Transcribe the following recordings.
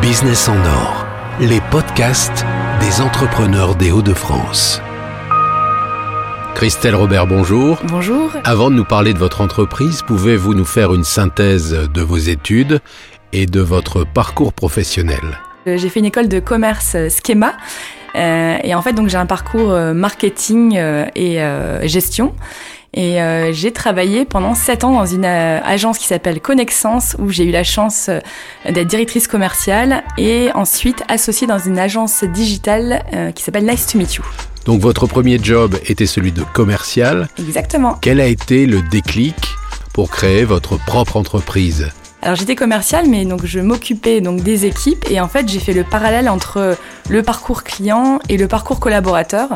Business en or, les podcasts des entrepreneurs des Hauts-de-France. Christelle Robert, bonjour. Bonjour. Avant de nous parler de votre entreprise, pouvez-vous nous faire une synthèse de vos études et de votre parcours professionnel? Euh, J'ai fait une école de commerce euh, Schema. euh, et en fait, donc j'ai un parcours marketing et euh, gestion. Et euh, j'ai travaillé pendant sept ans dans une euh, agence qui s'appelle Connexence, où j'ai eu la chance euh, d'être directrice commerciale et ensuite associée dans une agence digitale euh, qui s'appelle Nice to Meet You. Donc votre premier job était celui de commercial. Exactement. Quel a été le déclic pour créer votre propre entreprise? Alors j'étais commerciale, mais donc je m'occupais donc des équipes et en fait j'ai fait le parallèle entre le parcours client et le parcours collaborateur.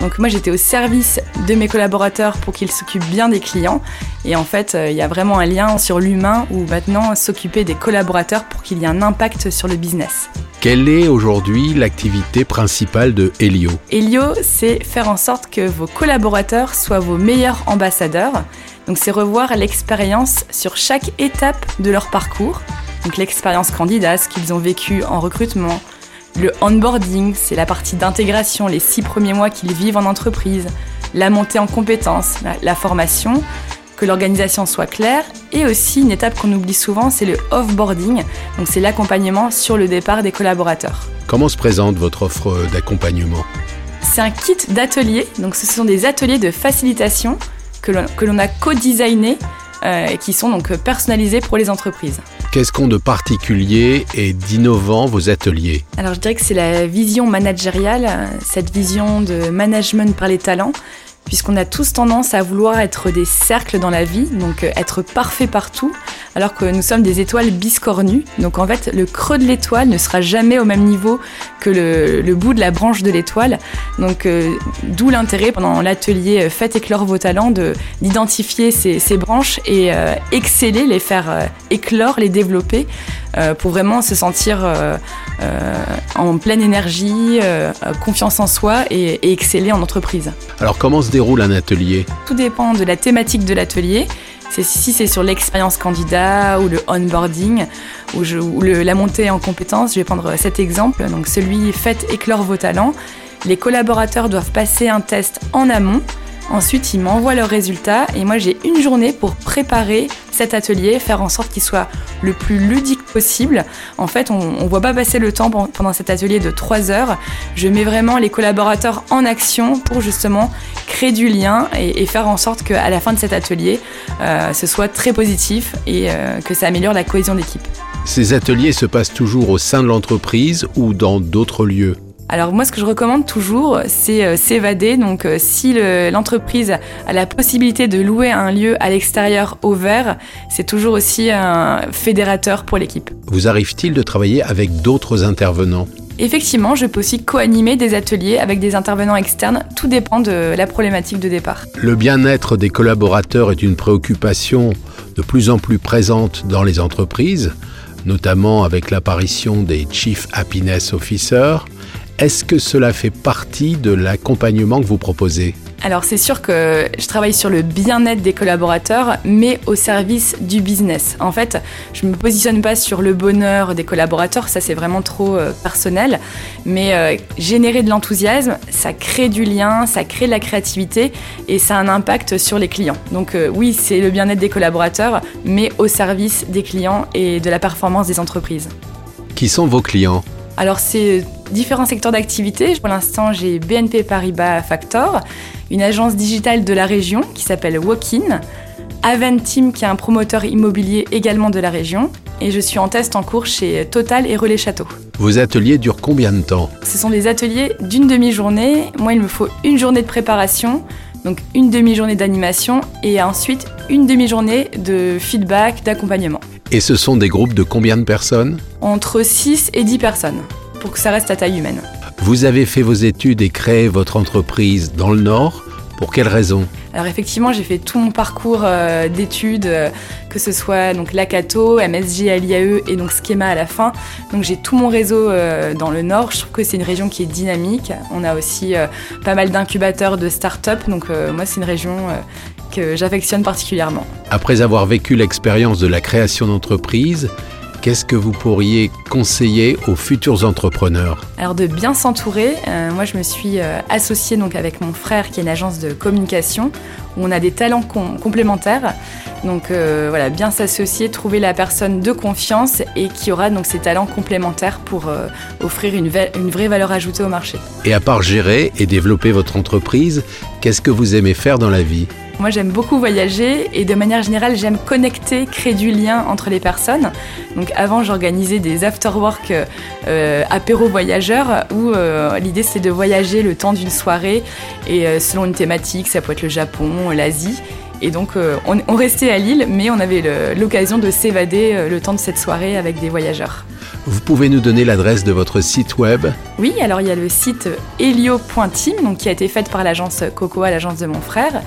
Donc moi j'étais au service de mes collaborateurs pour qu'ils s'occupent bien des clients et en fait euh, il y a vraiment un lien sur l'humain où maintenant s'occuper des collaborateurs pour qu'il y ait un impact sur le business. Quelle est aujourd'hui l'activité principale de Helio? Helio, c'est faire en sorte que vos collaborateurs soient vos meilleurs ambassadeurs. Donc c'est revoir l'expérience sur chaque étape de leur parcours. Donc l'expérience candidat, ce qu'ils ont vécu en recrutement. Le onboarding, c'est la partie d'intégration, les six premiers mois qu'ils vivent en entreprise. La montée en compétences, la, formation, que l'organisation soit claire. Et aussi une étape qu'on oublie souvent, c'est le offboarding. Donc c'est l'accompagnement sur le départ des collaborateurs. Comment se présente votre offre d'accompagnement? C'est un kit d'ateliers, donc ce sont des ateliers de facilitation que l'on a co-designé euh, et qui sont donc personnalisés pour les entreprises. Qu'est-ce qu'ont de particulier et d'innovant vos ateliers Alors je dirais que c'est la vision managériale, cette vision de management par les talents, puisqu'on a tous tendance à vouloir être des cercles dans la vie, donc euh, être parfait partout, alors que nous sommes des étoiles biscornues. Donc en fait, le creux de l'étoile ne sera jamais au même niveau que le, le bout de la branche de l'étoile. Donc euh, d'où l'intérêt pendant l'atelier euh, Faites éclore vos talents de d'identifier ces, ces branches et euh, exceller, les faire euh, éclore, les développer pour vraiment se sentir en pleine énergie, confiance en soi et, et exceller en entreprise. Alors comment se déroule un atelier? Tout dépend de la thématique de l'atelier. Si c'est sur l'expérience candidat ou le onboarding ou, je- la montée en compétences. Je vais prendre cet exemple. Donc celui faites éclore vos talents. Les collaborateurs doivent passer un test en amont. Ensuite, ils m'envoient leurs résultats et moi j'ai une journée pour préparer cet atelier, faire en sorte qu'il soit le plus ludique possible. En fait, on ne voit pas passer le temps pen- pendant cet atelier de 3 heures. Je mets vraiment les collaborateurs en action pour justement créer du lien et, et faire en sorte qu'à la fin de cet atelier, euh, ce soit très positif et euh, que ça améliore la cohésion d'équipe. Ces ateliers se passent toujours au sein de l'entreprise ou dans d'autres lieux? Alors moi, ce que je recommande toujours, c'est euh, s'évader. Donc euh, si le- l'entreprise a la possibilité de louer un lieu à l'extérieur au vert, c'est toujours aussi un fédérateur pour l'équipe. Vous arrive-t-il de travailler avec d'autres intervenants? Effectivement, je peux aussi co-animer des ateliers avec des intervenants externes. Tout dépend de la problématique de départ. Le bien-être des collaborateurs est une préoccupation de plus en plus présente dans les entreprises, notamment avec l'apparition des Chief Happiness Officers. Est-ce que cela fait partie de l'accompagnement que vous proposez? Alors c'est sûr que je travaille sur le bien-être des collaborateurs, mais au service du business. En fait, je me positionne pas sur le bonheur des collaborateurs, ça c'est vraiment trop euh, personnel. Mais euh, générer de l'enthousiasme, ça crée du lien, ça crée de la créativité et ça a un impact sur les clients. Donc euh, oui, c'est le bien-être des collaborateurs, mais au service des clients et de la performance des entreprises. Qui sont vos clients? Alors c'est différents secteurs d'activité. Pour l'instant, j'ai BNP Paribas Factor, une agence digitale de la région qui s'appelle Walkin, Aventim qui est un promoteur immobilier également de la région, et je suis en test en cours chez Total et Relais Château. Vos ateliers durent combien de temps? Ce sont des ateliers d'une demi-journée. Moi, il me faut une journée de préparation, donc une demi-journée d'animation, et ensuite une demi-journée de feedback, d'accompagnement. Et ce sont des groupes de combien de personnes Entre 6 et 10 personnes, pour que ça reste à taille humaine. Vous avez fait vos études et créé votre entreprise dans le Nord. Pour quelles raisons Alors effectivement, j'ai fait tout mon parcours euh, d'études, euh, que ce soit donc l'ACATO, MSJ à l'IAE et donc Schema à la fin. Donc j'ai tout mon réseau euh, dans le Nord. Je trouve que c'est une région qui est dynamique. On a aussi pas mal d'incubateurs de start-up. Donc moi, c'est une région que j'affectionne particulièrement. Après avoir vécu l'expérience de la création d'entreprise, qu'est-ce que vous pourriez conseiller aux futurs entrepreneurs Alors de bien s'entourer. Euh, moi, je me suis euh, associée donc avec mon frère qui est une agence de communication où on a des talents complémentaires. Donc euh, voilà, bien s'associer, trouver la personne de confiance et qui aura donc ces talents complémentaires pour offrir une, une vraie valeur ajoutée au marché. Et à part gérer et développer votre entreprise, qu'est-ce que vous aimez faire dans la vie? Moi, j'aime beaucoup voyager et de manière générale, j'aime connecter, créer du lien entre les personnes. Donc avant, j'organisais des after-work euh, apéro voyageurs où euh, l'idée c'est de voyager le temps d'une soirée et euh, selon une thématique, ça peut être le Japon, l'Asie. Et donc, on, on, restait à Lille, mais on avait l'occasion de s'évader le temps de cette soirée avec des voyageurs. Vous pouvez nous donner l'adresse de votre site web? Oui, alors il y a le site helio.team, donc qui a été fait par l'agence Cocoa, l'agence de mon frère.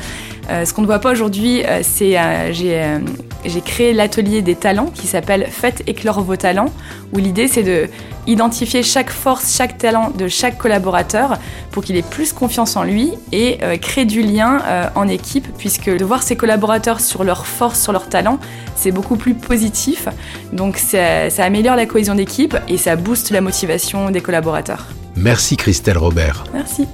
Euh, ce qu'on ne voit pas aujourd'hui, euh, c'est euh, j'ai créé l'atelier des talents qui s'appelle Faites éclore vos talents, où l'idée c'est de identifier chaque force, chaque talent de chaque collaborateur pour qu'il ait plus confiance en lui et créer du lien en équipe, puisque de voir ses collaborateurs sur leurs forces, sur leurs talents, c'est beaucoup plus positif. Donc ça, ça améliore la cohésion d'équipe et ça booste la motivation des collaborateurs. Merci Christelle Robert. Merci.